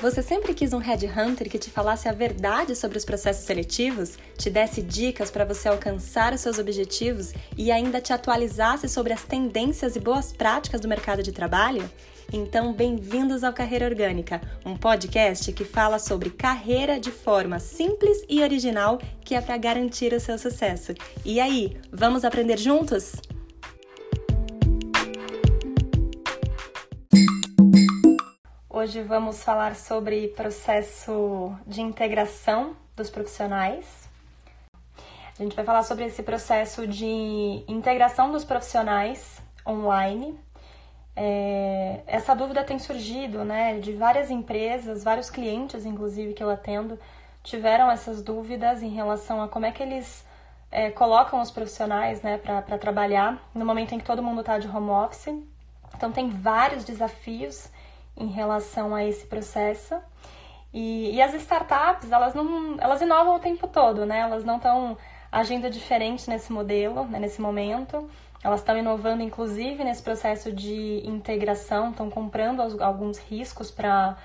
Você sempre quis um headhunter que te falasse a verdade sobre os processos seletivos, te desse dicas para você alcançar os seus objetivos e ainda te atualizasse sobre as tendências e boas práticas do mercado de trabalho? Então, bem-vindos ao Carreira Orgânica, um podcast que fala sobre carreira de forma simples e original que é para garantir o seu sucesso. E aí, vamos aprender juntos? Hoje vamos falar sobre processo de integração dos profissionais. A gente vai falar sobre esse processo de integração dos profissionais online. É, essa dúvida tem surgido, né, de várias empresas, vários clientes, inclusive, que eu atendo, tiveram essas dúvidas em relação a como é que eles é, colocam os profissionais, né, para trabalhar no momento em que todo mundo está de home office. Então, tem vários desafios em relação a esse processo. E, e as startups, elas não, elas inovam o tempo todo, né? Elas não estão agindo diferente nesse modelo, né, nesse momento. Elas estão inovando, inclusive, nesse processo de integração, estão comprando alguns riscos para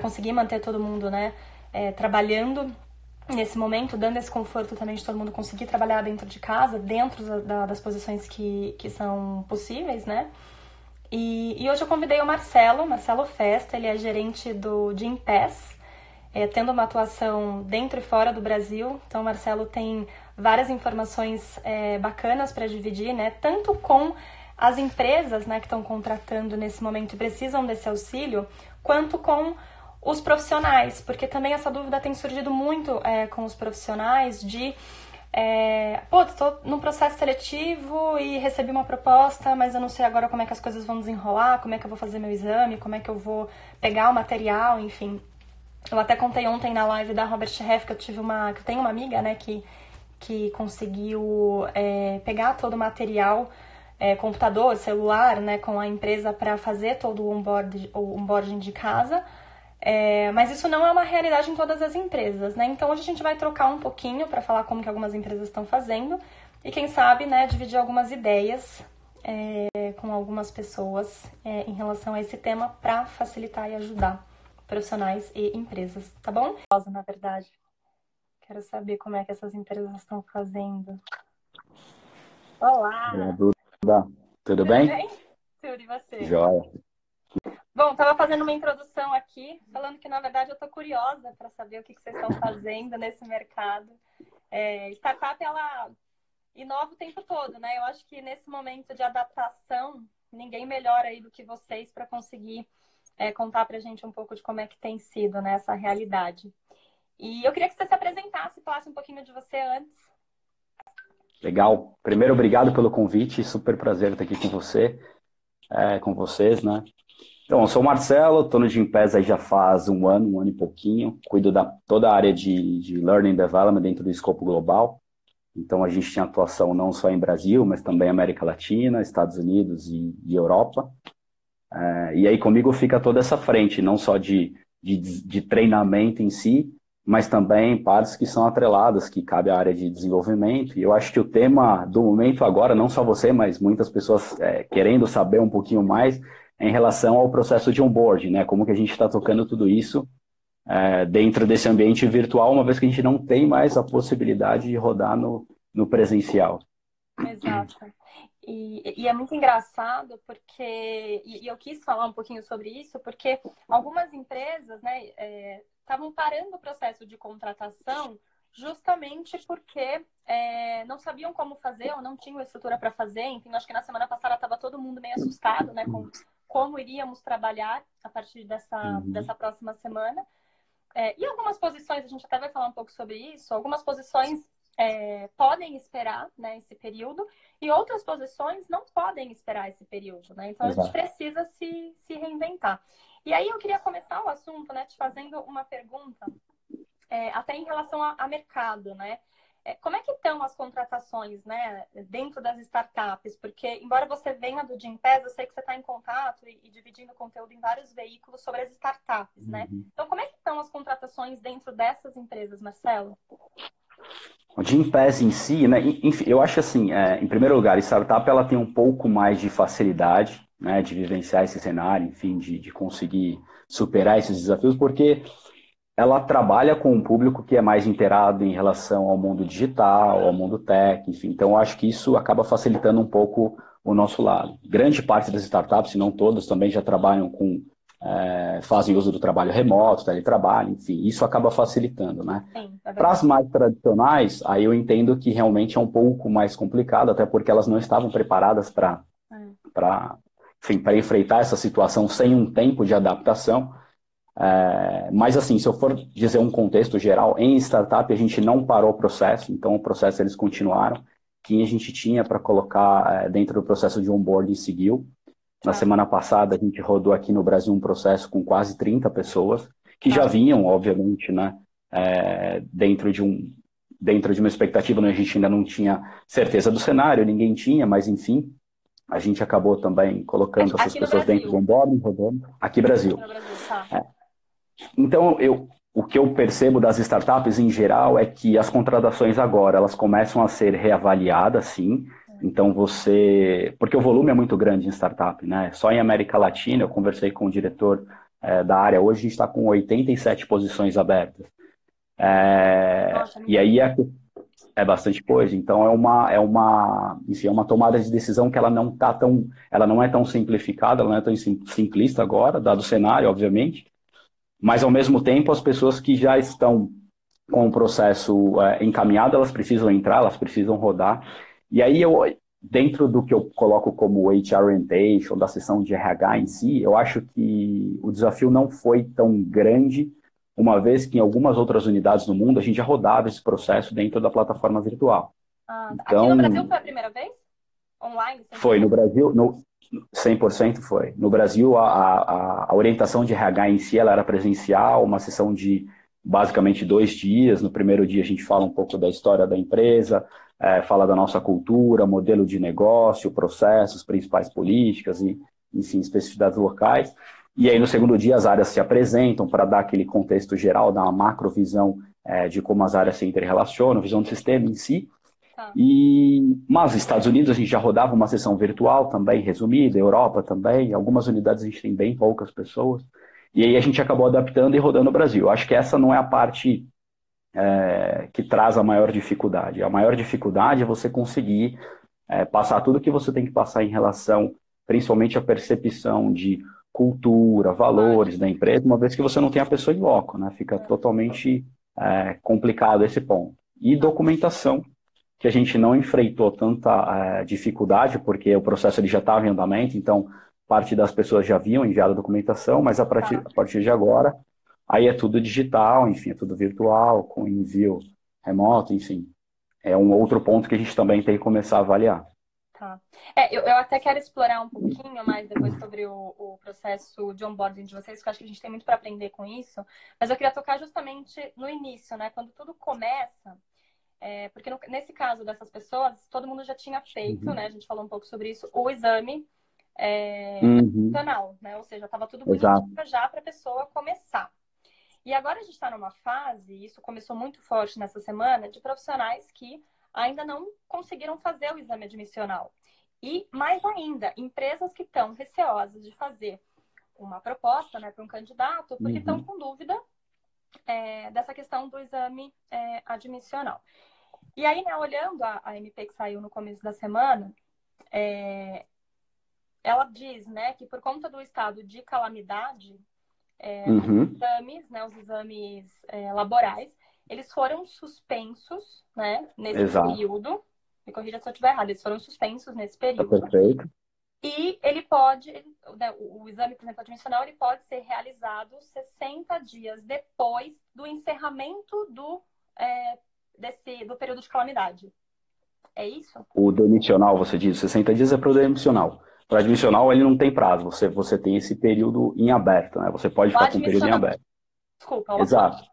conseguir manter todo mundo né, é, trabalhando nesse momento, dando esse conforto também de todo mundo conseguir trabalhar dentro de casa, dentro da, das posições que, que são possíveis, né? E, e, hoje eu convidei o Marcelo, Marcelo Festa, ele é gerente do Jim Pass, é, tendo uma atuação dentro e fora do Brasil. Então, o Marcelo tem várias informações é, bacanas para dividir, né? Tanto com as empresas né, que estão contratando nesse momento e precisam desse auxílio, quanto com os profissionais, porque também essa dúvida tem surgido muito é, com os profissionais de é, pô, estou num processo seletivo e recebi uma proposta, mas eu não sei agora como é que as coisas vão desenrolar, como é que eu vou fazer meu exame, como é que eu vou pegar o material, enfim. Eu até contei ontem na live da Robert Heff que eu tive uma. que eu tenho uma amiga, né, que, que conseguiu é, pegar todo o material, é, computador, celular, né, com a empresa para fazer todo o onboard, o onboarding de casa é, mas isso não é uma realidade em todas as empresas, né? Então hoje a gente vai trocar um pouquinho para falar como que algumas empresas estão fazendo e quem sabe, né, dividir algumas ideias é, com algumas pessoas é, em relação a esse tema para facilitar e ajudar profissionais e empresas, tá bom? Na verdade, quero saber como é que essas empresas estão fazendo. Olá! Olá, Duda. Tudo, Tudo bem? bem? Tudo e você? Joia. Bom, estava fazendo uma introdução aqui, falando que na verdade eu estou curiosa para saber o que, que, vocês estão fazendo nesse mercado. É, startup, ela inova o tempo todo, né? Eu acho que nesse momento de adaptação, ninguém melhor aí do que vocês para conseguir é, contar para a gente um pouco de como é que tem sido né, essa realidade. E eu queria que você se apresentasse, falasse um pouquinho de você antes. Legal. Primeiro, obrigado pelo convite. Super prazer estar aqui com você, é, com vocês, né? Então, eu sou o Marcelo, estou no Gimpass aí já faz um ano, um ano e pouquinho. Cuido da toda a área de, de Learning Development dentro do escopo global. Então, a gente tem atuação não só em Brasil, mas também América Latina, Estados Unidos e, e Europa. É, e aí comigo fica toda essa frente, não só de, de, de, treinamento em si, mas também partes que são atreladas, que cabe à área de desenvolvimento. E eu acho que o tema do momento agora, não só você, mas muitas pessoas é, querendo saber um pouquinho mais, em relação ao processo de onboarding, né? Como que a gente está tocando tudo isso é, dentro desse ambiente virtual, uma vez que a gente não tem mais a possibilidade de rodar no, no presencial. Exato. E, e, é muito engraçado porque, e, e, eu quis falar um pouquinho sobre isso, porque algumas empresas né, estavam é, parando o processo de contratação justamente porque é, não sabiam como fazer ou não tinham estrutura para fazer. Enfim, acho que na semana passada estava todo mundo meio assustado né, com como iríamos trabalhar a partir dessa, uhum. dessa próxima semana. É, e algumas posições, a gente até vai falar um pouco sobre isso, algumas posições é, podem esperar né, esse período e outras posições não podem esperar esse período, né? Então Exato. a gente precisa se, se reinventar. E aí eu queria começar o assunto, né, te fazendo uma pergunta, é, até em relação a, a mercado, né? É, como é que estão as contratações, né, dentro das startups? Porque, embora você venha do Gimpass, eu sei que você está em contato e, e, dividindo conteúdo em vários veículos sobre as startups, né? Uhum. Então, como é que estão as contratações dentro dessas empresas, Marcelo? O Gimpass em si, né, enfim, eu acho assim, é, em primeiro lugar, a startup ela tem um pouco mais de facilidade, né, de vivenciar esse cenário, enfim, de, de conseguir superar esses desafios, porque ela trabalha com um público que é mais inteirado em relação ao mundo digital, ao mundo tech, enfim. Então, acho que isso acaba facilitando um pouco o nosso lado. Grande parte das startups, se não todas, também já trabalham com é, fazem uso do trabalho remoto, teletrabalho, enfim, isso acaba facilitando, né? É Para as mais tradicionais, aí eu entendo que realmente é um pouco mais complicado, até porque elas não estavam preparadas para para para enfrentar essa situação sem um tempo de adaptação. É, mas assim, se eu for dizer um contexto geral, em startup a gente não parou o processo, então o processo eles continuaram. Quem a gente tinha para colocar é, dentro do processo de onboarding seguiu. Na tá. semana passada, a gente rodou aqui no Brasil um processo com quase 30 pessoas, que já tá. vinham, obviamente, né, é, dentro, de um, dentro de uma expectativa, né, a gente ainda não tinha certeza do cenário, ninguém tinha, mas enfim, a gente acabou também colocando aqui essas pessoas dentro do onboarding, rodando, aqui Brasil. Brasil tá. Então, eu, o que eu percebo das startups em geral é que as contratações agora, elas começam a ser reavaliadas, sim, então você. Porque o volume é muito grande em startup, né? Só em América Latina, eu conversei com o diretor é, da área, hoje a gente está com 87 posições abertas. É, Nossa, e aí é, é bastante coisa. Então é uma, é uma, enfim, é uma tomada de decisão que ela não tá tão, ela não é tão simplificada, ela não é tão simplista agora, dado o cenário, obviamente. Mas ao mesmo tempo, as pessoas que já estão com o processo é, encaminhado, elas precisam entrar, elas precisam rodar. E aí eu, dentro do que eu coloco como HR Orientation, da sessão de RH em si, eu acho que o desafio não foi tão grande, uma vez que em algumas outras unidades do mundo a gente já rodava esse processo dentro da plataforma virtual. Ah, então, aqui no Brasil foi a primeira vez? Online? Foi, no Brasil, no, 100% foi. No Brasil, a, a, a, orientação de RH em si ela era presencial, uma sessão de basicamente dois dias. No primeiro dia a gente fala um pouco da história da empresa, é, fala da nossa cultura, modelo de negócio, processos, principais políticas e, enfim, especificidades locais. E aí, no segundo dia, as áreas se apresentam para dar aquele contexto geral, dar uma macrovisão é, de como as áreas se interrelacionam, visão do sistema em si. Tá. E, mas Estados Unidos a gente já rodava uma sessão virtual também, resumida, Europa também, algumas unidades a gente tem bem poucas pessoas. E aí a gente acabou adaptando e rodando no Brasil. Acho que essa não é a parte é, que traz a maior dificuldade. A maior dificuldade é você conseguir é, passar tudo que você tem que passar em relação, principalmente, à percepção de cultura, valores da empresa, uma vez que você não tem a pessoa em loco, né? Fica totalmente é, complicado esse ponto. E documentação, que a gente não enfrentou tanta é, dificuldade, porque o processo ele já estava em andamento, então parte das pessoas já haviam enviado a documentação, mas a partir, a partir de agora Aí é tudo digital, enfim, é tudo virtual, com envio remoto, enfim. É um outro ponto que a gente também tem que começar a avaliar. Tá. É, eu, eu até quero explorar um pouquinho mais depois sobre o, o processo de onboarding de vocês, porque eu acho que a gente tem muito para aprender com isso. Mas eu queria tocar justamente no início, né? Quando tudo começa. É, porque no, nesse caso dessas pessoas, todo mundo já tinha feito, uhum. né? A gente falou um pouco sobre isso, o exame é, uhum. né? Ou seja, estava tudo bonitinho já para a pessoa começar. E agora a gente está numa fase, isso começou muito forte nessa semana, de profissionais que ainda não conseguiram fazer o exame admissional. E mais ainda, empresas que estão receosas de fazer uma proposta né, para um candidato, porque estão uhum. com dúvida é, dessa questão do exame é, admissional. E aí, né, olhando a, a, MP que saiu no começo da semana, é, ela diz né, que por conta do estado de calamidade é, uhum. os exames, né, os exames é, laborais, eles foram suspensos, né, nesse Exato. período. Me corrija se eu estiver errado, eles foram suspensos nesse tá período. perfeito. E ele pode, né, o, o exame, por exemplo, admissional, ele pode ser realizado 60 dias depois do encerramento do, é, desse, do período de calamidade. É isso? O demissional, você diz, 60 dias é para o demissional. Para admissional, ele não tem prazo, você, você tem esse período em aberto, né? Você pode ficar com o período em aberto. Desculpa, Exato.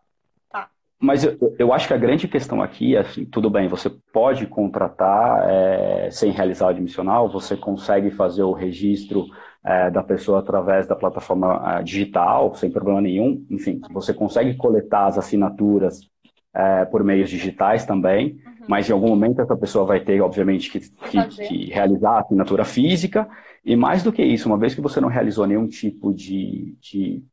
Tá. Mas eu, eu acho que a grande questão aqui é assim, tudo bem, você pode contratar é, sem realizar o admissional, você consegue fazer o registro é, da pessoa através da plataforma é, digital, sem problema nenhum. Enfim, você consegue coletar as assinaturas é, por meios digitais também, uhum. mas em algum momento essa pessoa vai ter, obviamente, que, que, que, realizar a assinatura física, e mais do que isso, uma vez que você não realizou nenhum tipo de, de,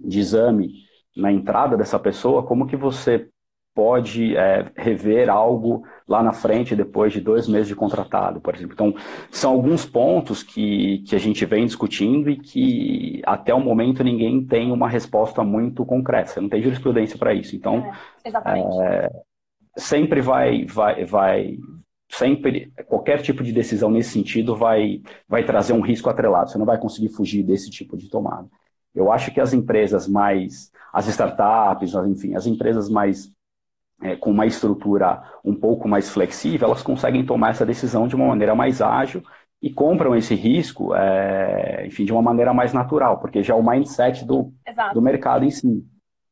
de exame na entrada dessa pessoa, como que você pode é, rever algo lá na frente depois de dois meses de contratado, por exemplo. Então, são alguns pontos que, que a gente vem discutindo e que até o momento ninguém tem uma resposta muito concreta, não tem jurisprudência para isso. Então, é, é, sempre vai, vai, vai, sempre qualquer tipo de decisão nesse sentido vai, vai trazer um risco atrelado. Você não vai conseguir fugir desse tipo de tomada. Eu acho que as empresas mais, as startups, enfim, as empresas mais é, com uma estrutura um pouco mais flexível, elas conseguem tomar essa decisão de uma maneira mais ágil e compram esse risco, é, enfim, de uma maneira mais natural, porque já é o mindset do, do mercado em si.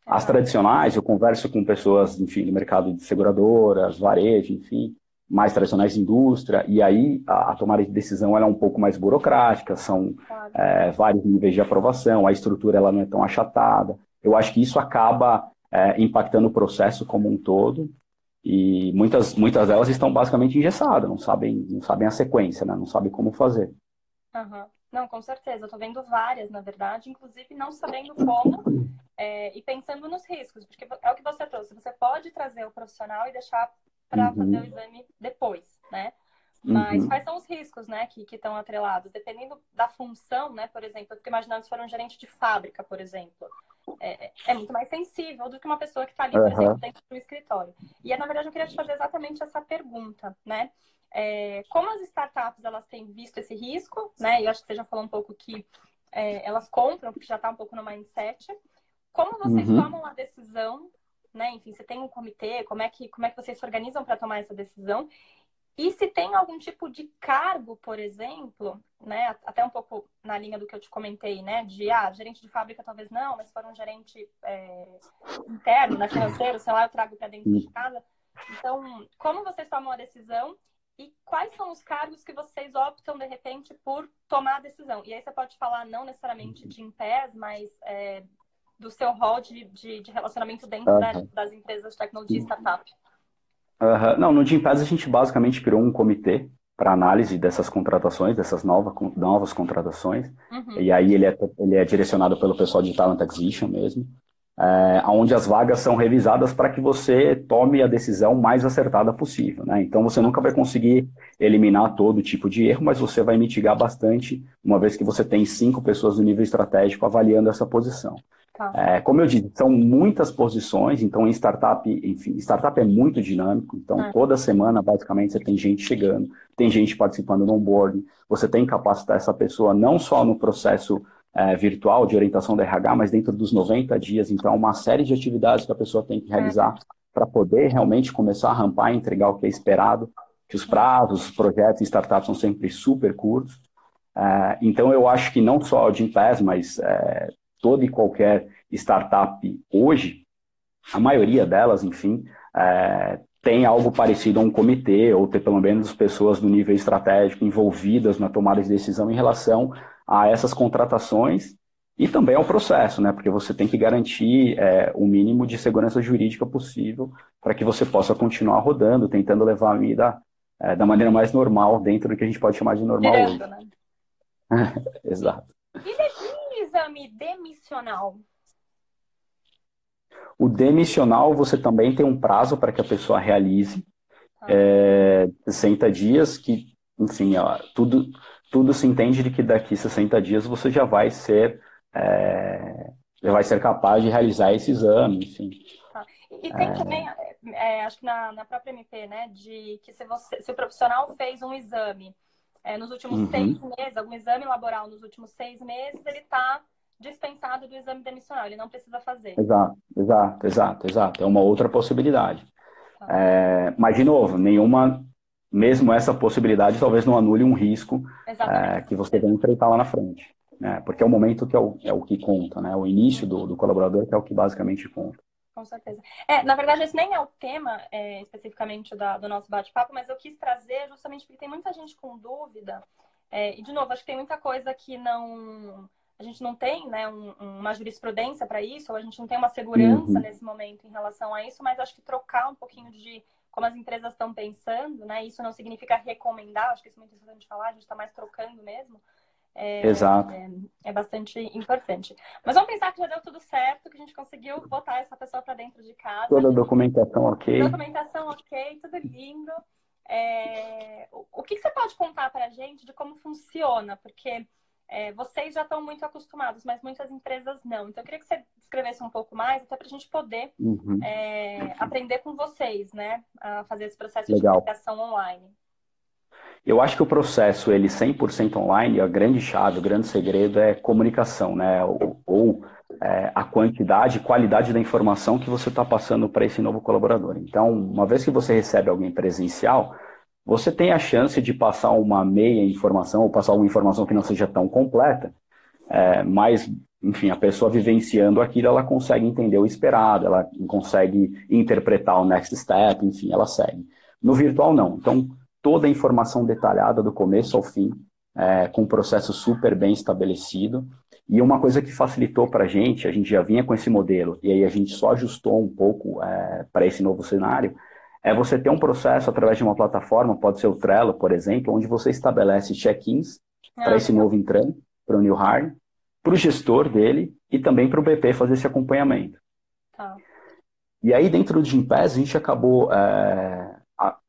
As tradicionais, eu converso com pessoas, enfim, do mercado de seguradoras, varejo, enfim, mais tradicionais de indústria, e aí a, a tomada de decisão é um pouco mais burocrática, são claro. é, vários níveis de aprovação, a estrutura ela não é tão achatada. Eu acho que isso acaba é, impactando o processo como um todo. E muitas, muitas delas estão basicamente engessadas, não sabem, não sabem a sequência, né? não sabem como fazer. Uhum. Não, com certeza. Eu tô vendo várias, na verdade, inclusive não sabendo como é, e pensando nos riscos, porque é o que você trouxe. Você pode trazer o profissional e deixar para uhum. fazer o exame depois, né? Mas uhum. quais são os riscos, né, que estão atrelados? Dependendo da função, né, por exemplo, eu fico imaginando se for um gerente de fábrica, por exemplo é, é, muito mais sensível do que uma pessoa que está ali, por uhum. exemplo, dentro do escritório. E, na verdade, eu queria te fazer exatamente essa pergunta, né? É, como as startups elas têm visto esse risco, né? E acho que você já falou um pouco que é, elas compram, porque já está um pouco no mindset. Como vocês uhum. tomam a decisão, né? Enfim, você tem um comitê, como é que, como é que vocês se organizam para tomar essa decisão? E se tem algum tipo de cargo, por exemplo, né, até um pouco na linha do que eu te comentei, né, de ah, gerente de fábrica talvez não, mas se for um gerente é, interno, né, financeiro, sei lá, eu trago para dentro de casa. Então, como vocês tomam a decisão e quais são os cargos que vocês optam de repente por tomar a decisão? E aí você pode falar não necessariamente de impés, mas é, do seu rol de, de, de relacionamento dentro das empresas de tecnologia startup. Uhum. Não, no Gimpass a gente basicamente criou um comitê para análise dessas contratações, dessas novas, novas contratações. Uhum. E aí ele é, ele é direcionado pelo pessoal de Talent Acquisition mesmo, é, onde as vagas são revisadas para que você tome a decisão mais acertada possível. Né? Então você nunca vai conseguir eliminar todo tipo de erro, mas você vai mitigar bastante, uma vez que você tem cinco pessoas do nível estratégico avaliando essa posição. Tá. É, como eu disse, são muitas posições, então em startup, enfim, startup é muito dinâmico, então é. toda semana basicamente você tem gente chegando, tem gente participando no onboarding, você tem que capacitar essa pessoa não só no processo é, virtual de orientação da RH, mas dentro dos 90 dias, então uma série de atividades que a pessoa tem que é. realizar para poder realmente começar a rampar e entregar o que é esperado, que os prazos, os projetos em startups são sempre super curtos, é, então eu acho que não só o Gimpass, mas é, toda e qualquer startup hoje, a maioria delas, enfim, é, tem algo parecido a um comitê, ou ter pelo menos pessoas do nível estratégico envolvidas na tomada de decisão em relação a essas contratações e também ao processo, né? Porque você tem que garantir é, o mínimo de segurança jurídica possível para que você possa continuar rodando, tentando levar a vida é, da maneira mais normal, dentro do que a gente pode chamar de normal Direto, hoje. Né? Exato. E exame demissional? O demissional, você também tem um prazo para que a pessoa realize. Ah. É, 60 dias, que, enfim, ó, tudo, tudo se entende de que daqui 60 dias você já vai ser, é, já vai ser capaz de realizar esse exame, enfim. Tá. E tem é... também, é, acho que na, na própria MP, né, de que se, você, se o profissional fez um exame é, nos últimos uhum. seis meses, algum exame laboral nos últimos seis meses, ele está dispensado do exame demissional, ele não precisa fazer. Exato, exato, exato, exato. É uma outra possibilidade. Tá. É, mas, de novo, nenhuma, mesmo essa possibilidade, talvez não anule um risco é, que você vai enfrentar lá na frente. Né? Porque é o momento que é o, é o que conta, né? O início do, do colaborador que é o que basicamente conta. Com certeza. É, na verdade, esse nem é o tema é, especificamente da, do nosso bate-papo, mas eu quis trazer justamente porque tem muita gente com dúvida. É, e, de novo, acho que tem muita coisa que não. A gente não tem né, um, uma jurisprudência para isso, ou a gente não tem uma segurança uhum. nesse momento em relação a isso, mas acho que trocar um pouquinho de como as empresas estão pensando, né? Isso não significa recomendar, acho que isso é muito importante falar, a gente está mais trocando mesmo. É, Exato. É, é, bastante importante. Mas vamos pensar que já deu tudo certo, que a gente conseguiu botar essa pessoa para dentro de casa. Toda a documentação ok. Documentação ok, tudo lindo. É, o, o que, que, você pode contar para a gente de como funciona? Porque é, vocês já estão muito acostumados, mas muitas empresas não. Então, eu queria que você descrevesse um pouco mais, até para a gente poder uhum. É, aprender com vocês, né? A fazer esse processo Legal. de comunicação online. Eu acho que o processo, ele 100% online, a grande chave, o grande segredo é comunicação, né? Ou, ou é, a quantidade e qualidade da informação que você está passando para esse novo colaborador. Então, uma vez que você recebe alguém presencial, você tem a chance de passar uma meia informação ou passar uma informação que não seja tão completa, é, mas, enfim, a pessoa vivenciando aquilo, ela consegue entender o esperado, ela consegue interpretar o next step, enfim, ela segue. No virtual, não. Então, toda a informação detalhada do começo ao fim, é, com um processo super bem estabelecido. E uma coisa que facilitou para a gente, a gente já vinha com esse modelo, e aí a gente só ajustou um pouco é, para esse novo cenário, é você ter um processo através de uma plataforma, pode ser o Trello, por exemplo, onde você estabelece check-ins ah, para esse novo entrante, para o New Hire, para o gestor dele e também para o BP fazer esse acompanhamento. Tá. E aí, dentro do Gimpass, a gente acabou é,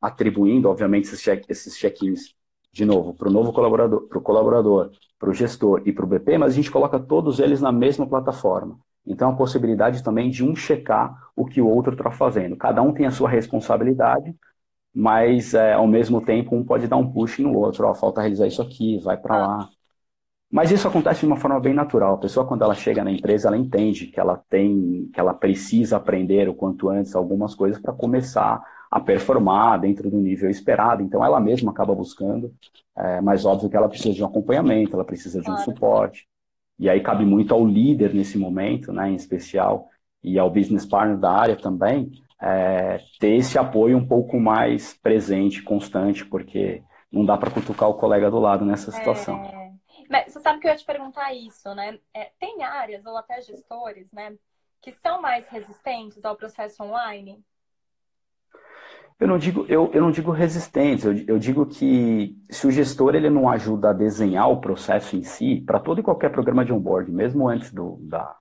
atribuindo, obviamente, esses, check, esses check-ins, de novo, para o novo colaborador, para o colaborador, para o gestor e para o BP, mas a gente coloca todos eles na mesma plataforma. Então, a possibilidade também de um checar o que o outro está fazendo. Cada um tem a sua responsabilidade, mas, é, ao mesmo tempo, um pode dar um push no outro. Ó, falta realizar isso aqui, vai para lá. Mas isso acontece de uma forma bem natural. A pessoa, quando ela chega na empresa, ela entende que ela tem, que ela precisa aprender o quanto antes algumas coisas para começar a performar dentro do nível esperado. Então, ela mesma acaba buscando, é, mas óbvio que ela precisa de um acompanhamento, ela precisa de um claro. suporte. E aí cabe muito ao líder nesse momento, né, em especial, e ao business partner da área também, é, ter esse apoio um pouco mais presente, constante, porque não dá para cutucar o colega do lado nessa situação. É... Mas você sabe que eu ia te perguntar isso, né? É, tem áreas ou até gestores, né, que são mais resistentes ao processo online? Eu não digo, eu, eu não digo resistência, eu, eu, digo que se o gestor ele não ajuda a desenhar o processo em si, para todo e qualquer programa de onboard, mesmo antes do, da,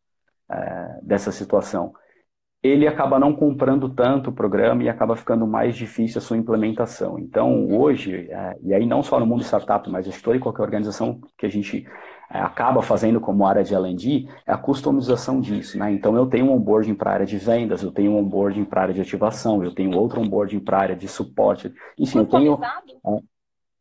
é, dessa situação, ele acaba não comprando tanto o programa e acaba ficando mais difícil a sua implementação. Então, hoje, é, e aí não só no mundo startup, mas em toda e qualquer organização que a gente acaba fazendo como área de L&D é a customização disso, né? Então eu tenho um onboarding para a área de vendas, eu tenho um onboarding para a área de ativação, eu tenho outro onboarding para a área de suporte. Enfim, eu tenho é,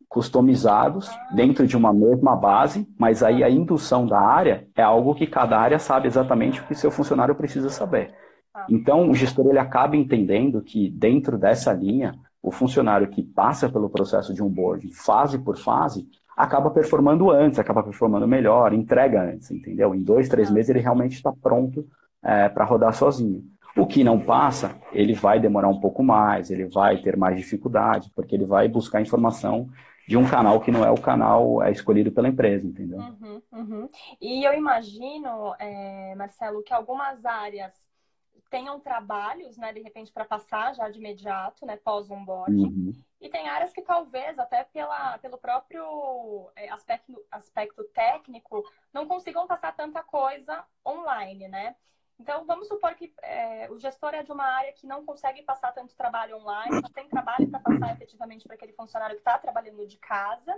customizados dentro de uma mesma base, mas aí a indução da área é algo que cada área sabe exatamente o que seu funcionário precisa saber. Ah. Então o gestor ele acaba entendendo que dentro dessa linha o funcionário que passa pelo processo de onboarding, fase por fase, acaba performando antes, acaba performando melhor, entrega antes, entendeu? Em dois, três ah. meses ele realmente está pronto é, para rodar sozinho. O que não passa, ele vai demorar um pouco mais, ele vai ter mais dificuldade, porque ele vai buscar informação de um canal que não é o canal é escolhido pela empresa, entendeu? Uhum, uhum. E eu imagino, é, Marcelo, que algumas áreas tenham trabalhos, né, de repente, para passar já de imediato, né, pós-onboarding. Uhum. E tem áreas que talvez, até pela, pelo próprio é, aspecto, aspecto técnico, não consigam passar tanta coisa online, né? Então, vamos supor que é, o gestor é de uma área que não consegue passar tanto trabalho online, só tem trabalho para passar efetivamente para aquele funcionário que está trabalhando de casa,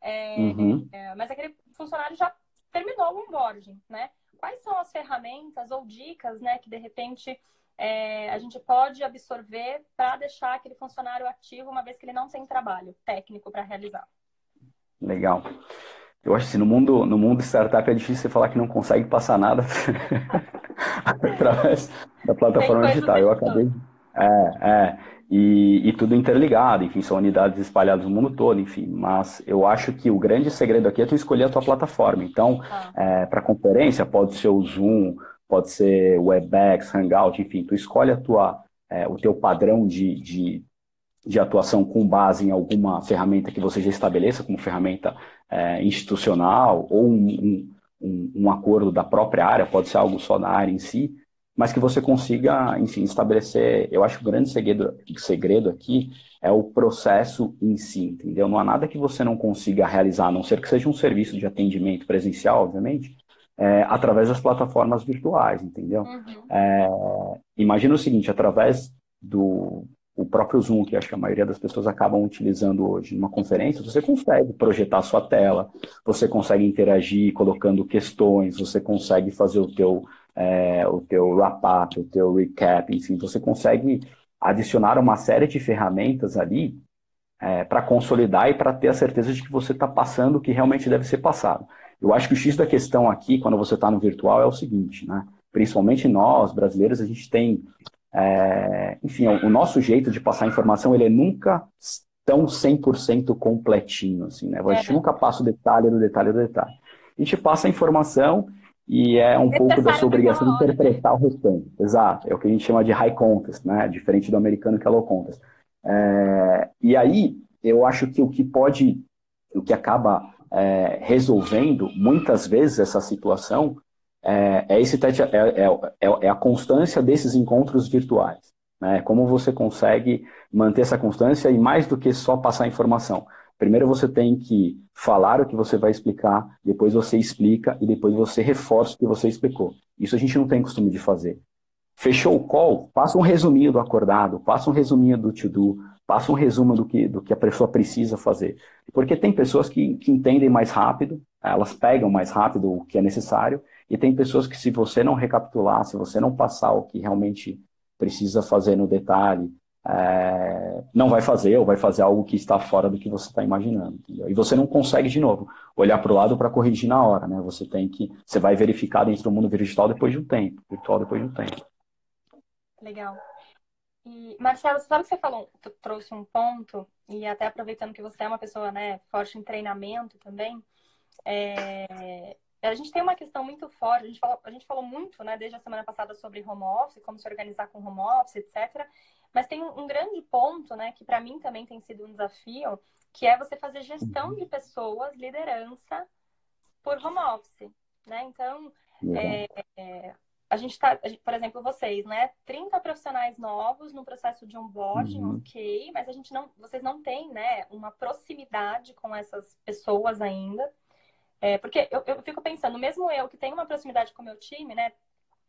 é, uhum. é, mas aquele funcionário já terminou o onboarding, né? Quais são as ferramentas ou dicas, né, que de repente é, a gente pode absorver para deixar aquele funcionário ativo uma vez que ele não tem trabalho técnico para realizar? Legal. Eu acho que assim, no mundo, no mundo startup é difícil você falar que não consegue passar nada através da plataforma digital. Eu acabei. É, é e, e, tudo interligado, enfim, são unidades espalhadas no mundo todo, enfim. Mas eu acho que o grande segredo aqui é tu escolher a tua plataforma. Então, ah. é, para conferência, pode ser o Zoom, pode ser o Webex, Hangout, enfim, tu escolhe a tua, é, o teu padrão de, de, de, atuação com base em alguma ferramenta que você já estabeleça como ferramenta é, institucional ou um, um, um, um, acordo da própria área, pode ser algo só da área em si, mas que você consiga, enfim, estabelecer. Eu acho que o grande segredo, segredo aqui é o processo em si, entendeu? Não há nada que você não consiga realizar, a não ser que seja um serviço de atendimento presencial, obviamente, é, através das plataformas virtuais, entendeu? Uhum. É, imagina o seguinte, através do o próprio Zoom, que acho que a maioria das pessoas acabam utilizando hoje numa conferência, você consegue projetar sua tela, você consegue interagir colocando questões, você consegue fazer o teu, é, o teu wrap-up, o teu recap, enfim, você consegue adicionar uma série de ferramentas ali é, para consolidar e para ter a certeza de que você está passando o que realmente deve ser passado. Eu acho que o X da questão aqui, quando você está no virtual, é o seguinte, né? Principalmente nós, brasileiros, a gente tem é, enfim, o nosso jeito de passar informação, ele é nunca tão 100% completinho, assim, né? A gente é. nunca passa o detalhe do detalhe do detalhe. A gente passa a informação e é um pouco da sua obrigação de interpretar o restante. Exato, é o que a gente chama de high context, né? Diferente do americano que é low context. É, e aí, eu acho que o que pode, o que acaba é, resolvendo muitas vezes essa situação é, é, esse, é, é, é, é, a constância desses encontros virtuais. Né? Como você consegue manter essa constância e mais do que só passar informação. Primeiro você tem que falar o que você vai explicar, depois você explica e depois você reforça o que você explicou. Isso a gente não tem costume de fazer. Fechou o call? Passa um resuminho do acordado, passa um resuminho do to-do, passa um resumo do que, do que a pessoa precisa fazer. Porque tem pessoas que, que entendem mais rápido, elas pegam mais rápido o que é necessário, e tem pessoas que, se você não recapitular, se você não passar o que realmente precisa fazer no detalhe, é, não vai fazer ou vai fazer algo que está fora do que você está imaginando. Entendeu? E você não consegue, de novo, olhar para o lado para corrigir na hora. Né? Você tem que. Você vai verificar dentro do mundo virtual depois de um tempo. Virtual depois de um tempo. Legal. E, Marcelo, sabe que você falou, trouxe um ponto, e até aproveitando que você é uma pessoa né, forte em treinamento também, é, a gente tem uma questão muito forte, a gente falou, a gente falou muito, né, desde a semana passada sobre home office, como se organizar com home office, etc. Mas tem um, grande ponto, né, que para mim também tem sido um desafio, que é você fazer gestão de pessoas, liderança por home office, né? Então, é, é, a gente está, por exemplo, vocês, né, 30 profissionais novos no processo de onboarding, uhum. ok, mas a gente não, vocês não têm, né, uma proximidade com essas pessoas ainda. É, porque eu, eu fico pensando, mesmo eu que tenho uma proximidade com o meu time, né?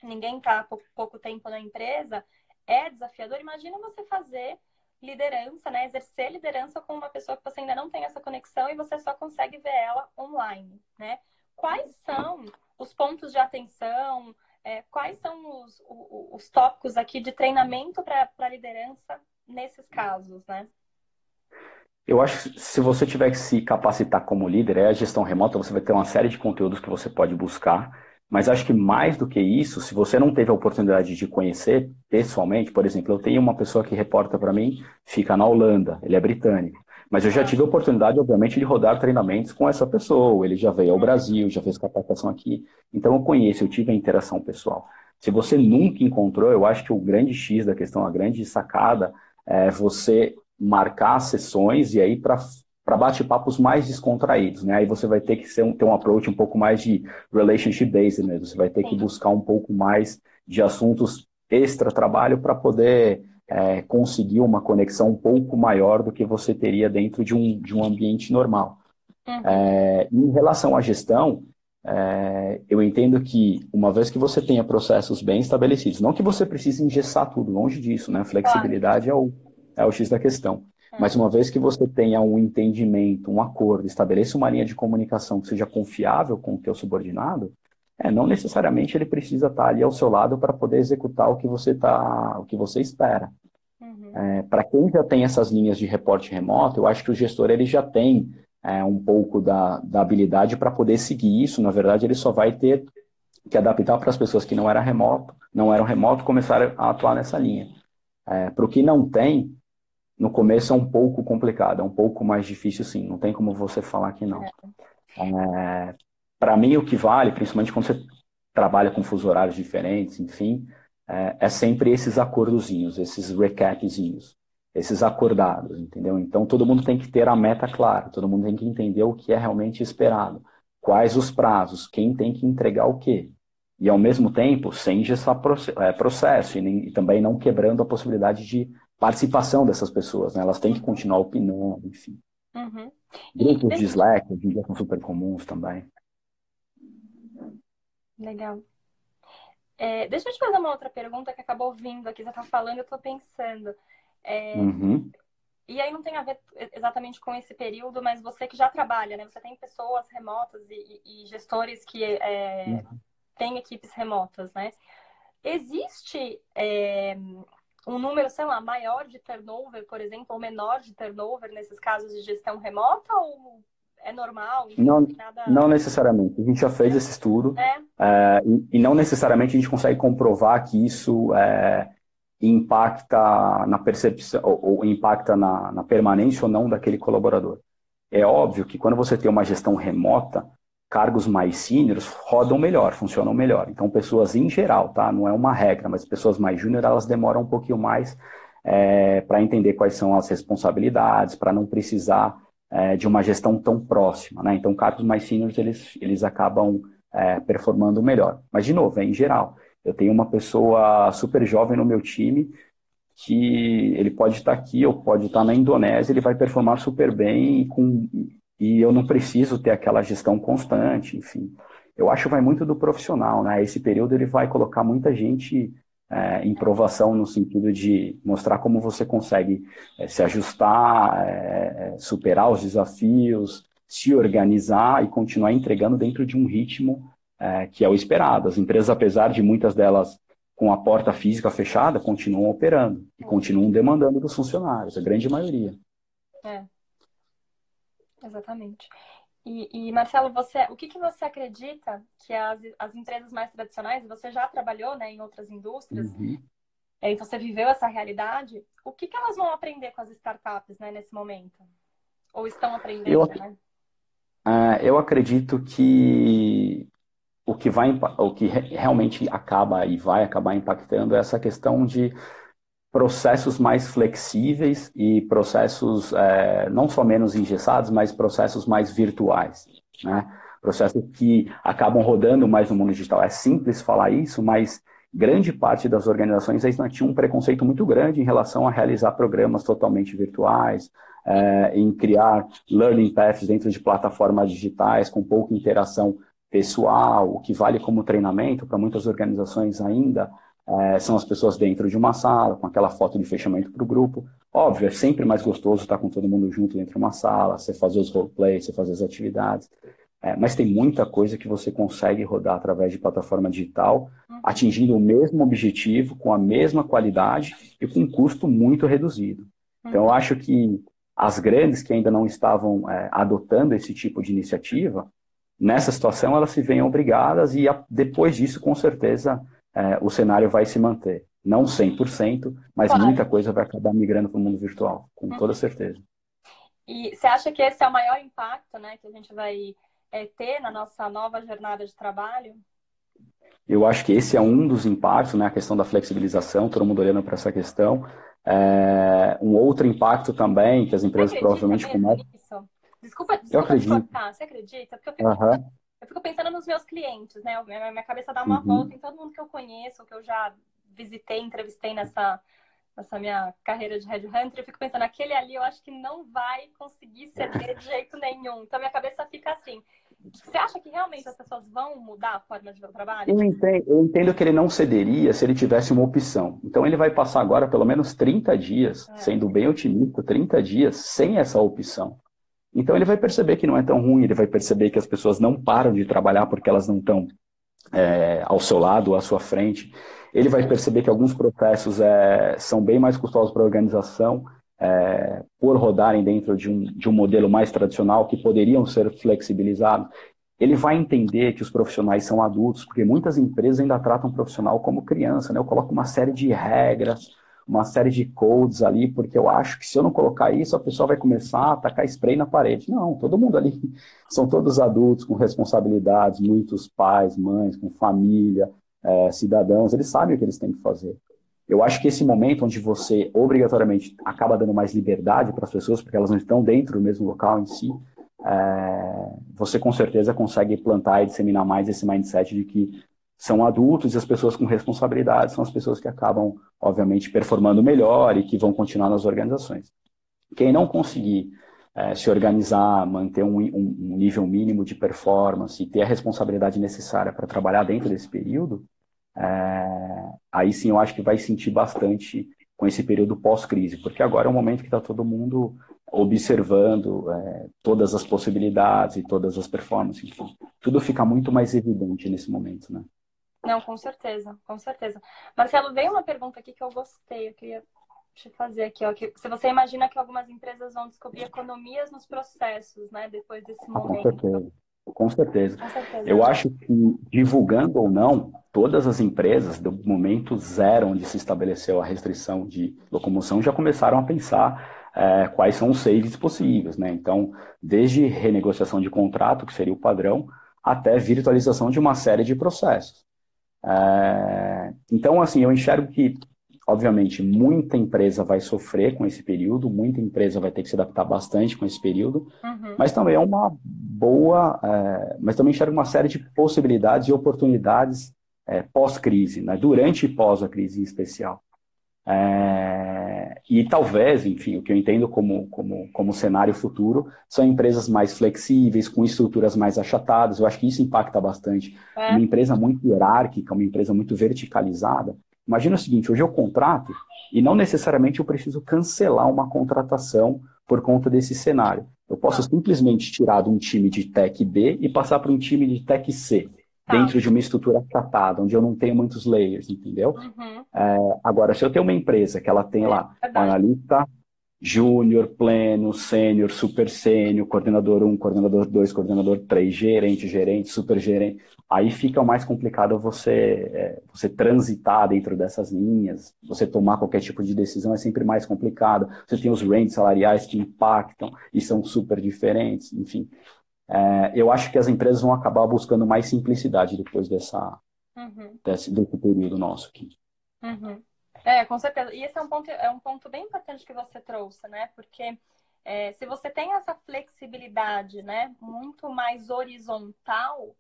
Ninguém está há pouco, pouco tempo na empresa, é desafiador. Imagina você fazer liderança, né? Exercer liderança com uma pessoa que você ainda não tem essa conexão e você só consegue ver ela online, né? Quais são os pontos de atenção? É, quais são os, os, os tópicos aqui de treinamento para liderança nesses casos, né? Eu acho que se você tiver que se capacitar como líder, é a gestão remota, você vai ter uma série de conteúdos que você pode buscar. Mas acho que mais do que isso, se você não teve a oportunidade de conhecer pessoalmente, por exemplo, eu tenho uma pessoa que reporta para mim, fica na Holanda, ele é britânico. Mas eu já tive a oportunidade, obviamente, de rodar treinamentos com essa pessoa. Ele já veio ao Brasil, já fez capacitação aqui. Então eu conheço, eu tive a interação pessoal. Se você nunca encontrou, eu acho que o grande X da questão, a grande sacada, é você marcar sessões e aí para para bate-papos mais descontraídos, né? Aí você vai ter que ser um, ter um approach um pouco mais de relationship based mesmo. Você vai ter que buscar um pouco mais de assuntos extra trabalho para poder é, conseguir uma conexão um pouco maior do que você teria dentro de um, de um ambiente normal. Uhum. É, em relação à gestão, é, eu entendo que uma vez que você tenha processos bem estabelecidos, não que você precise engessar tudo, longe disso, né? Flexibilidade claro. é o é o X da questão. É. Mas uma vez que você tenha um entendimento, um acordo, estabeleça uma linha de comunicação que seja confiável com o teu subordinado, é, não necessariamente ele precisa estar ali ao seu lado para poder executar o que você tá, o que você espera. Uhum. É, para quem já tem essas linhas de reporte remoto, eu acho que o gestor ele já tem é, um pouco da, da habilidade para poder seguir isso. Na verdade, ele só vai ter que adaptar para as pessoas que não eram remoto, não eram remoto, começar a atuar nessa linha. É, para o que não tem, no começo é um pouco complicado, é um pouco mais difícil sim, não tem como você falar que não. É. É, para mim, o que vale, principalmente quando você trabalha com fuso horários diferentes, enfim, é, é sempre esses acordozinhos, esses recapzinhos, esses acordados, entendeu? Então todo mundo tem que ter a meta clara, todo mundo tem que entender o que é realmente esperado, quais os prazos, quem tem que entregar o quê. E, ao mesmo tempo, sem gestar é, processo e, nem, e também não quebrando a possibilidade de participação dessas pessoas. Né? Elas têm que continuar opinando, enfim. Uhum. Grupos de Slack, hoje em dia, são super comuns também. Legal. É, deixa eu te fazer uma outra pergunta que acabou vindo aqui. Você está falando, eu estou pensando. É, uhum. E aí não tem a ver exatamente com esse período, mas você que já trabalha, né? Você tem pessoas remotas e, e gestores que é, uhum. têm equipes remotas, né? Existe é, um número, sei lá, maior de turnover, por exemplo, ou menor de turnover nesses casos de gestão remota ou é normal? Não, nada... não necessariamente. A gente já fez esse estudo é. É, e, e, não necessariamente a gente consegue comprovar que isso é, impacta na percepção ou, ou impacta na, na, permanência ou não daquele colaborador. É óbvio que quando você tem uma gestão remota, cargos mais seniors rodam melhor, funcionam melhor. Então, pessoas em geral, tá? Não é uma regra, mas pessoas mais júnior, elas demoram um pouquinho mais é, para entender quais são as responsabilidades, para não precisar é, de uma gestão tão próxima, né? Então, cargos mais seniors, eles, eles acabam é, performando melhor. Mas, de novo, é em geral. Eu tenho uma pessoa super jovem no meu time que ele pode estar aqui ou pode estar na Indonésia, ele vai performar super bem com, e eu não preciso ter aquela gestão constante, enfim. Eu acho que vai muito do profissional, né? Esse período ele vai colocar muita gente é, em provação no sentido de mostrar como você consegue é, se ajustar, é, superar os desafios, se organizar e continuar entregando dentro de um ritmo é, que é o esperado. As empresas, apesar de muitas delas com a porta física fechada, continuam operando e continuam demandando dos funcionários, a grande maioria. É. Exatamente. E, e, Marcelo, você, o que, que você acredita que as, as empresas mais tradicionais, você já trabalhou né, em outras indústrias, uhum. e você viveu essa realidade, o que, que elas vão aprender com as startups né, nesse momento? Ou estão aprendendo, eu, né? Uh, eu acredito que o que vai o que realmente acaba e vai acabar impactando é essa questão de processos mais flexíveis e processos é, não só menos engessados, mas processos mais virtuais, né? Processos que acabam rodando mais no mundo digital. É simples falar isso, mas grande parte das organizações ainda tinha um preconceito muito grande em relação a realizar programas totalmente virtuais, é, em criar learning paths dentro de plataformas digitais com pouca interação pessoal, o que vale como treinamento para muitas organizações ainda é, são as pessoas dentro de uma sala, com aquela foto de fechamento para o grupo. Óbvio, é sempre mais gostoso estar com todo mundo junto dentro de uma sala, você fazer os roleplays, você fazer as atividades. É, mas tem muita coisa que você consegue rodar através de plataforma digital, uhum. atingindo o mesmo objetivo, com a mesma qualidade e com um custo muito reduzido. Então, eu acho que as grandes que ainda não estavam é, adotando esse tipo de iniciativa, nessa situação elas se veem obrigadas e depois disso, com certeza, é, o cenário vai se manter. Não 100%, mas claro. muita coisa vai acabar migrando para o mundo virtual, com toda certeza. E você acha que esse é o maior impacto né, que a gente vai é, ter na nossa nova jornada de trabalho? Eu acho que esse é um dos impactos, né, a questão da flexibilização, todo mundo olhando para essa questão. É, um outro impacto também, que as empresas provavelmente começam. Desculpa, desculpa eu acredito. Você acredita? Porque eu fico, uhum. Eu fico, pensando nos meus clientes, né? Minha, cabeça dá uma uhum. volta em todo mundo que eu conheço, que eu já visitei, entrevistei nessa, nessa minha carreira de headhunter. Eu fico pensando, aquele ali eu acho que não vai conseguir ceder de jeito nenhum. Então minha cabeça fica assim. Você acha que realmente as pessoas vão mudar a forma de ver o trabalho? Eu entendo, eu entendo, que ele não cederia se ele tivesse uma opção. Então ele vai passar agora pelo menos 30 dias, é. sendo bem otimista, 30 dias sem essa opção. Então ele vai perceber que não é tão ruim, ele vai perceber que as pessoas não param de trabalhar porque elas não estão é, ao seu lado, à sua frente. Ele vai perceber que alguns processos é, são bem mais custosos para a organização é, por rodarem dentro de um, de um modelo mais tradicional que poderiam ser flexibilizados. Ele vai entender que os profissionais são adultos, porque muitas empresas ainda tratam o profissional como criança, né? Eu coloco uma série de regras, uma série de codes ali, porque eu acho que se eu não colocar isso, a pessoa vai começar a tacar spray na parede. Não, todo mundo ali são todos adultos com responsabilidades, muitos pais, mães, com família, é, cidadãos, eles sabem o que eles têm que fazer. Eu acho que esse momento onde você obrigatoriamente acaba dando mais liberdade para as pessoas, porque elas não estão dentro do mesmo local em si, é, você com certeza consegue plantar e disseminar mais esse mindset de que são adultos e as pessoas com responsabilidade são as pessoas que acabam, obviamente, performando melhor e que vão continuar nas organizações. Quem não conseguir é, se organizar, manter um, um, nível mínimo de performance e ter a responsabilidade necessária para trabalhar dentro desse período, é, aí sim eu acho que vai sentir bastante com esse período pós-crise, porque agora é um momento que está todo mundo observando é, todas as possibilidades e todas as performances, enfim, tudo fica muito mais evidente nesse momento, né? Não, com certeza, com certeza. Marcelo, veio uma pergunta aqui que eu gostei, eu queria te fazer aqui, ó, que se você imagina que algumas empresas vão descobrir economias nos processos, né, depois desse momento. Com certeza. Com certeza. Com certeza. Eu acho que, divulgando ou não, todas as empresas, do momento zero onde se estabeleceu a restrição de locomoção, já começaram a pensar é, quais são os saves possíveis. Né? Então, desde renegociação de contrato, que seria o padrão, até virtualização de uma série de processos. É, então, assim, eu enxergo que Obviamente, muita empresa vai sofrer com esse período, muita empresa vai ter que se adaptar bastante com esse período, uhum. mas também é uma boa, é, mas também enxerga uma série de possibilidades e oportunidades é, pós-crise, né? durante e pós a crise em especial. É, e talvez, enfim, o que eu entendo como, como, como cenário futuro são empresas mais flexíveis, com estruturas mais achatadas. Eu acho que isso impacta bastante. É. Uma empresa muito hierárquica, uma empresa muito verticalizada, Imagina o seguinte, hoje eu contrato e não necessariamente eu preciso cancelar uma contratação por conta desse cenário. Eu posso tá. simplesmente tirar de um time de tech B e passar para um time de tech C, tá. dentro de uma estrutura achatada, onde eu não tenho muitos layers, entendeu? Uhum. É, agora, se eu tenho uma empresa que ela tem é, lá um analista júnior, pleno, sênior, super sênior, coordenador 1, coordenador 2, coordenador 3, gerente, gerente, super gerente. Aí fica mais complicado você, é, você transitar dentro dessas linhas, você tomar qualquer tipo de decisão é sempre mais complicado. Você tem os ranges salariais que impactam e são super diferentes, enfim. É, eu acho que as empresas vão acabar buscando mais simplicidade depois dessa, uhum. desse, desse período nosso aqui. Uhum. É, com certeza. E esse é um ponto, é um ponto bem importante que você trouxe, né? Porque é, se você tem essa flexibilidade, né, muito mais horizontal,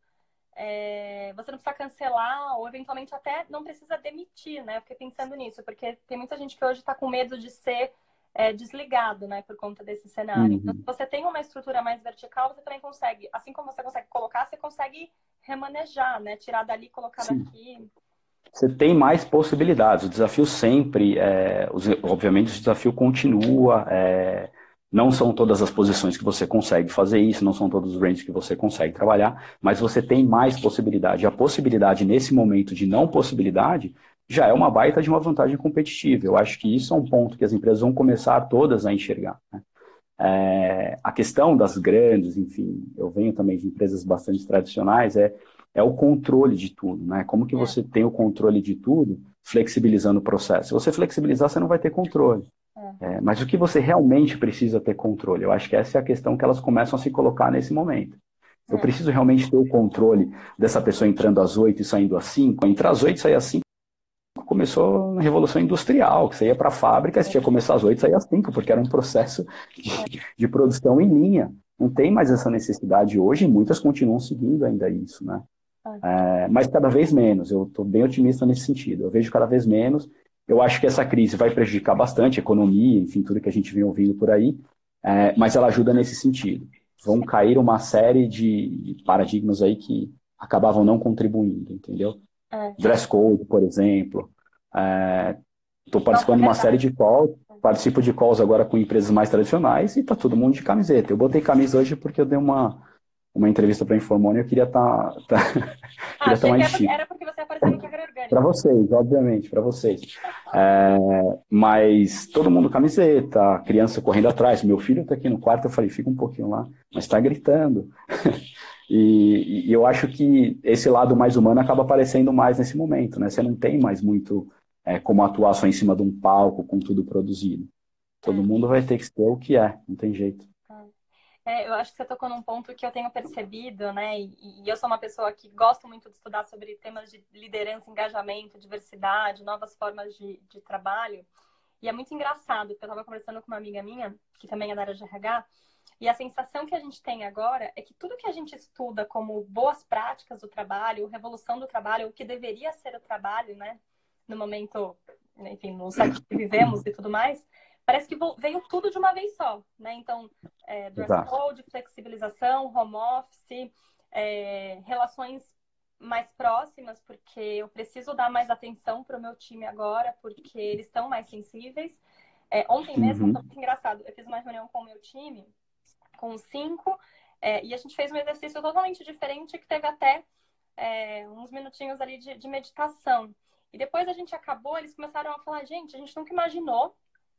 é, você não precisa cancelar ou eventualmente até não precisa demitir, né? Eu fiquei pensando nisso, porque tem muita gente que hoje está com medo de ser é, desligado, né, por conta desse cenário. Uhum. Então, se você tem uma estrutura mais vertical, você também consegue, assim como você consegue colocar, você consegue remanejar, né? Tirar dali, colocar Sim. daqui você tem mais possibilidades. O desafio sempre, é, obviamente, o desafio continua. É, não são todas as posições que você consegue fazer isso, não são todos os ranges que você consegue trabalhar, mas você tem mais possibilidade. A possibilidade nesse momento de não possibilidade já é uma baita de uma vantagem competitiva. Eu acho que isso é um ponto que as empresas vão começar todas a enxergar. Né? É, a questão das grandes, enfim, eu venho também de empresas bastante tradicionais, é é o controle de tudo, né? Como que é. você tem o controle de tudo, flexibilizando o processo. Se você flexibilizar, você não vai ter controle. É. É, mas o que você realmente precisa ter controle? Eu acho que essa é a questão que elas começam a se colocar nesse momento. Eu é. preciso realmente ter o controle dessa pessoa entrando às oito e saindo às cinco. Entrar às oito e sair às cinco começou na Revolução Industrial, que você ia para a fábrica, você tinha que começar às oito sair às cinco, porque era um processo de, de produção em linha. Não tem mais essa necessidade hoje e muitas continuam seguindo ainda isso, né? É, mas cada vez menos. Eu estou bem otimista nesse sentido. Eu vejo cada vez menos. Eu acho que essa crise vai prejudicar bastante a economia, enfim, tudo que a gente vem ouvindo por aí, é, mas ela ajuda nesse sentido. Vão cair uma série de paradigmas aí que acabavam não contribuindo, entendeu? É. Dress code, por exemplo. Estou é, participando de uma série de calls, participo de calls agora com empresas mais tradicionais e está todo mundo de camiseta. Eu botei camisa hoje porque eu dei uma uma entrevista para Informônia, eu queria estar tá, tá, ah, queria tá mais chique. Era porque você apareceu no Quebra Orgânica. Para vocês, obviamente, para vocês. É, mas todo mundo camiseta, criança correndo atrás. Meu filho está aqui no quarto, eu falei, fica um pouquinho lá, mas está gritando. e, e, eu acho que esse lado mais humano acaba aparecendo mais nesse momento, né? Você não tem mais muito é, como atuar só em cima de um palco com tudo produzido. Todo é. mundo vai ter que ser o que é, não tem jeito. É, eu acho que você tocou num ponto que eu tenho percebido, né? E, e, eu sou uma pessoa que gosto muito de estudar sobre temas de liderança, engajamento, diversidade, novas formas de, de trabalho. E é muito engraçado, porque eu estava conversando com uma amiga minha, que também é da área de RH, E a sensação que a gente tem agora é que tudo que a gente estuda como boas práticas do trabalho, revolução do trabalho, o que deveria ser o trabalho, né? No momento, enfim, no século que vivemos e tudo mais, parece que veio tudo de uma vez só, né? Então, é, dress code, flexibilização, home office, é, relações mais próximas, porque eu preciso dar mais atenção para o meu time agora, porque eles estão mais sensíveis. É, ontem mesmo, uhum. foi muito engraçado, eu fiz uma reunião com o meu time, com cinco, é, e a gente fez um exercício totalmente diferente, que teve até é, uns minutinhos ali de, de meditação. E depois a gente acabou, eles começaram a falar, gente, a gente nunca imaginou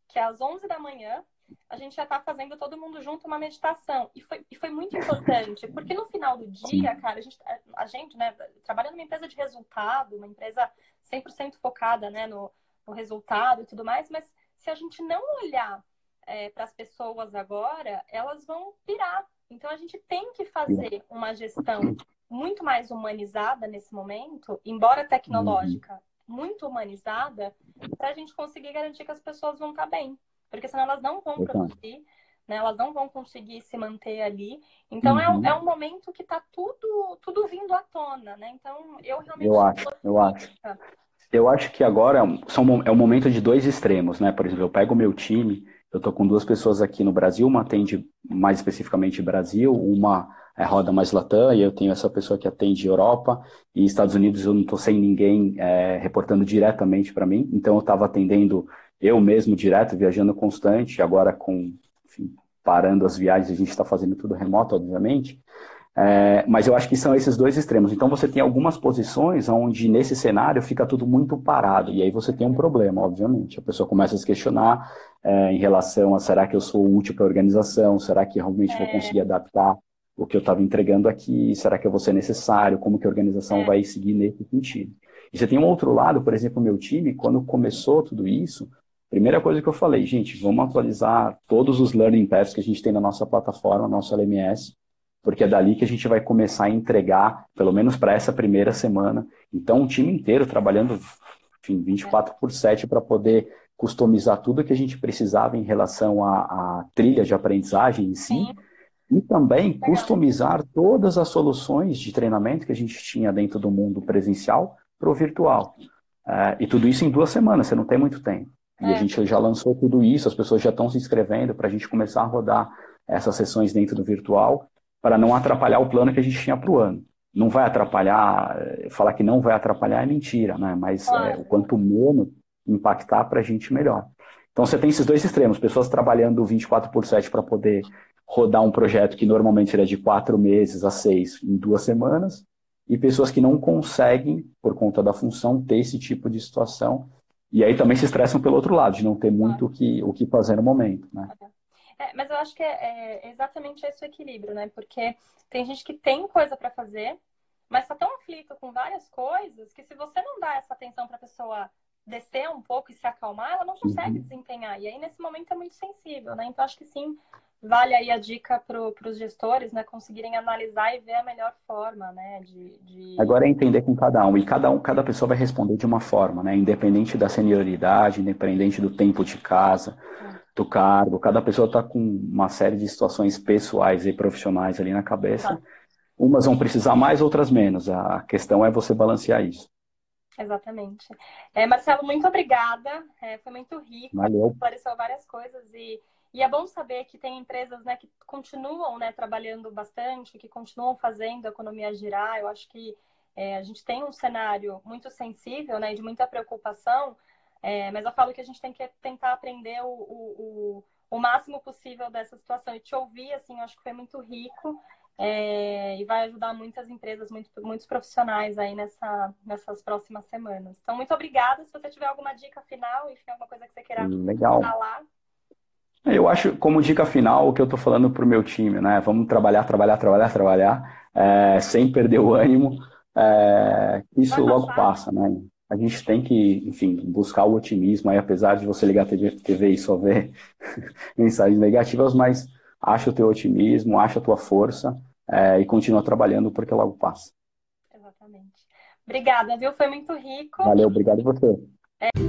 que às 11 da manhã a gente já está fazendo todo mundo junto uma meditação. E foi, e foi muito importante, porque no final do dia, cara, a gente, a gente né, trabalha numa empresa de resultado, uma empresa 100% focada né, no, no resultado e tudo mais, mas se a gente não olhar é, para as pessoas agora, elas vão pirar. Então a gente tem que fazer uma gestão muito mais humanizada nesse momento, embora tecnológica, muito humanizada, para a gente conseguir garantir que as pessoas vão estar tá bem porque senão elas não vão produzir, né? Elas não vão conseguir se manter ali. Então uhum. é, é um momento que está tudo, tudo vindo à tona, né? Então eu realmente. Eu acho, eu acho. Eu acho que agora são, é um momento de dois extremos, né? Por exemplo, eu pego o meu time, eu tô com duas pessoas aqui no Brasil, uma atende mais especificamente Brasil, uma é, roda mais Latam, e eu tenho essa pessoa que atende Europa, e Estados Unidos eu não estou sem ninguém é, reportando diretamente para mim, então eu estava atendendo eu mesmo direto, viajando constante, agora com, enfim, parando as viagens, a gente está fazendo tudo remoto, obviamente. É, mas eu acho que são esses dois extremos. Então você tem algumas posições onde nesse cenário fica tudo muito parado, e aí você tem um problema, obviamente. A pessoa começa a se questionar é, em relação a será que eu sou útil para a organização, será que realmente é. vou conseguir adaptar o que eu estava entregando aqui, será que eu vou ser necessário, como que a organização é. vai seguir nesse sentido. E você tem um outro lado, por exemplo, meu time, quando começou tudo isso, Primeira coisa que eu falei, gente, vamos atualizar todos os learning paths que a gente tem na nossa plataforma, nosso LMS, porque é dali que a gente vai começar a entregar, pelo menos para essa primeira semana. Então, o time inteiro trabalhando enfim, 24 por 7 para poder customizar tudo que a gente precisava em relação à, à trilha de aprendizagem em si. Sim. E também customizar todas as soluções de treinamento que a gente tinha dentro do mundo presencial para o virtual. Uh, e tudo isso em duas semanas, você não tem muito tempo. E é. a gente já lançou tudo isso, as pessoas já estão se inscrevendo para a gente começar a rodar essas sessões dentro do virtual, para não atrapalhar o plano que a gente tinha para o ano. Não vai atrapalhar, eh, falar que não vai atrapalhar é mentira, né? Mas é, o quanto menos impactar para a gente, melhor. Então você tem esses dois extremos, pessoas trabalhando 24 por 7 para poder rodar um projeto que normalmente seria de quatro meses a seis em duas semanas, e pessoas que não conseguem, por conta da função, ter esse tipo de situação e aí também se estressam pelo outro lado, de não ter muito o que, o que fazer no momento, né? É, mas eu acho que é, é, exatamente esse o equilíbrio, né? Porque tem gente que tem coisa para fazer, mas está tão aflito com várias coisas que se você não dá essa atenção para a pessoa descer um pouco e se acalmar, ela não consegue uhum. desempenhar. E aí, nesse momento, é muito sensível, né? Então, acho que sim, vale aí a dica para os gestores, né, conseguirem analisar e ver a melhor forma, né, de, de, Agora é entender com cada um, e cada um, cada pessoa vai responder de uma forma, né, independente da senioridade, independente do tempo de casa, é. Do cargo, cada pessoa está com uma série de situações pessoais e profissionais ali na cabeça, tá. umas vão precisar mais, outras menos, a questão é você balancear isso. Exatamente. É, Marcelo, muito obrigada, é, foi muito rico, Valeu. apareceu várias coisas e e é bom saber que tem empresas né, que continuam né, trabalhando bastante, que continuam fazendo a economia girar. Eu acho que é, a gente tem um cenário muito sensível, né, de muita preocupação, é, mas eu falo que a gente tem que tentar aprender o, o, o, o máximo possível dessa situação. E te ouvir, assim, acho que foi muito rico é, e vai ajudar muitas empresas, muito, muitos profissionais aí nessa, nessas próximas semanas. Então, muito obrigada. Se você tiver alguma dica final, enfim, alguma coisa que você queira Legal. falar. Eu acho, como dica final, o que eu estou falando para o meu time, né? Vamos trabalhar, trabalhar, trabalhar, trabalhar, é, sem perder o ânimo. É, isso logo passa, né? A gente tem que, enfim, buscar o otimismo aí, apesar de você ligar a TV e só ver mensagens negativas, mas acha o teu otimismo, acha a tua força é, e continua trabalhando porque logo passa. Exatamente. Obrigada, viu? Foi muito rico. Valeu, obrigado você. É...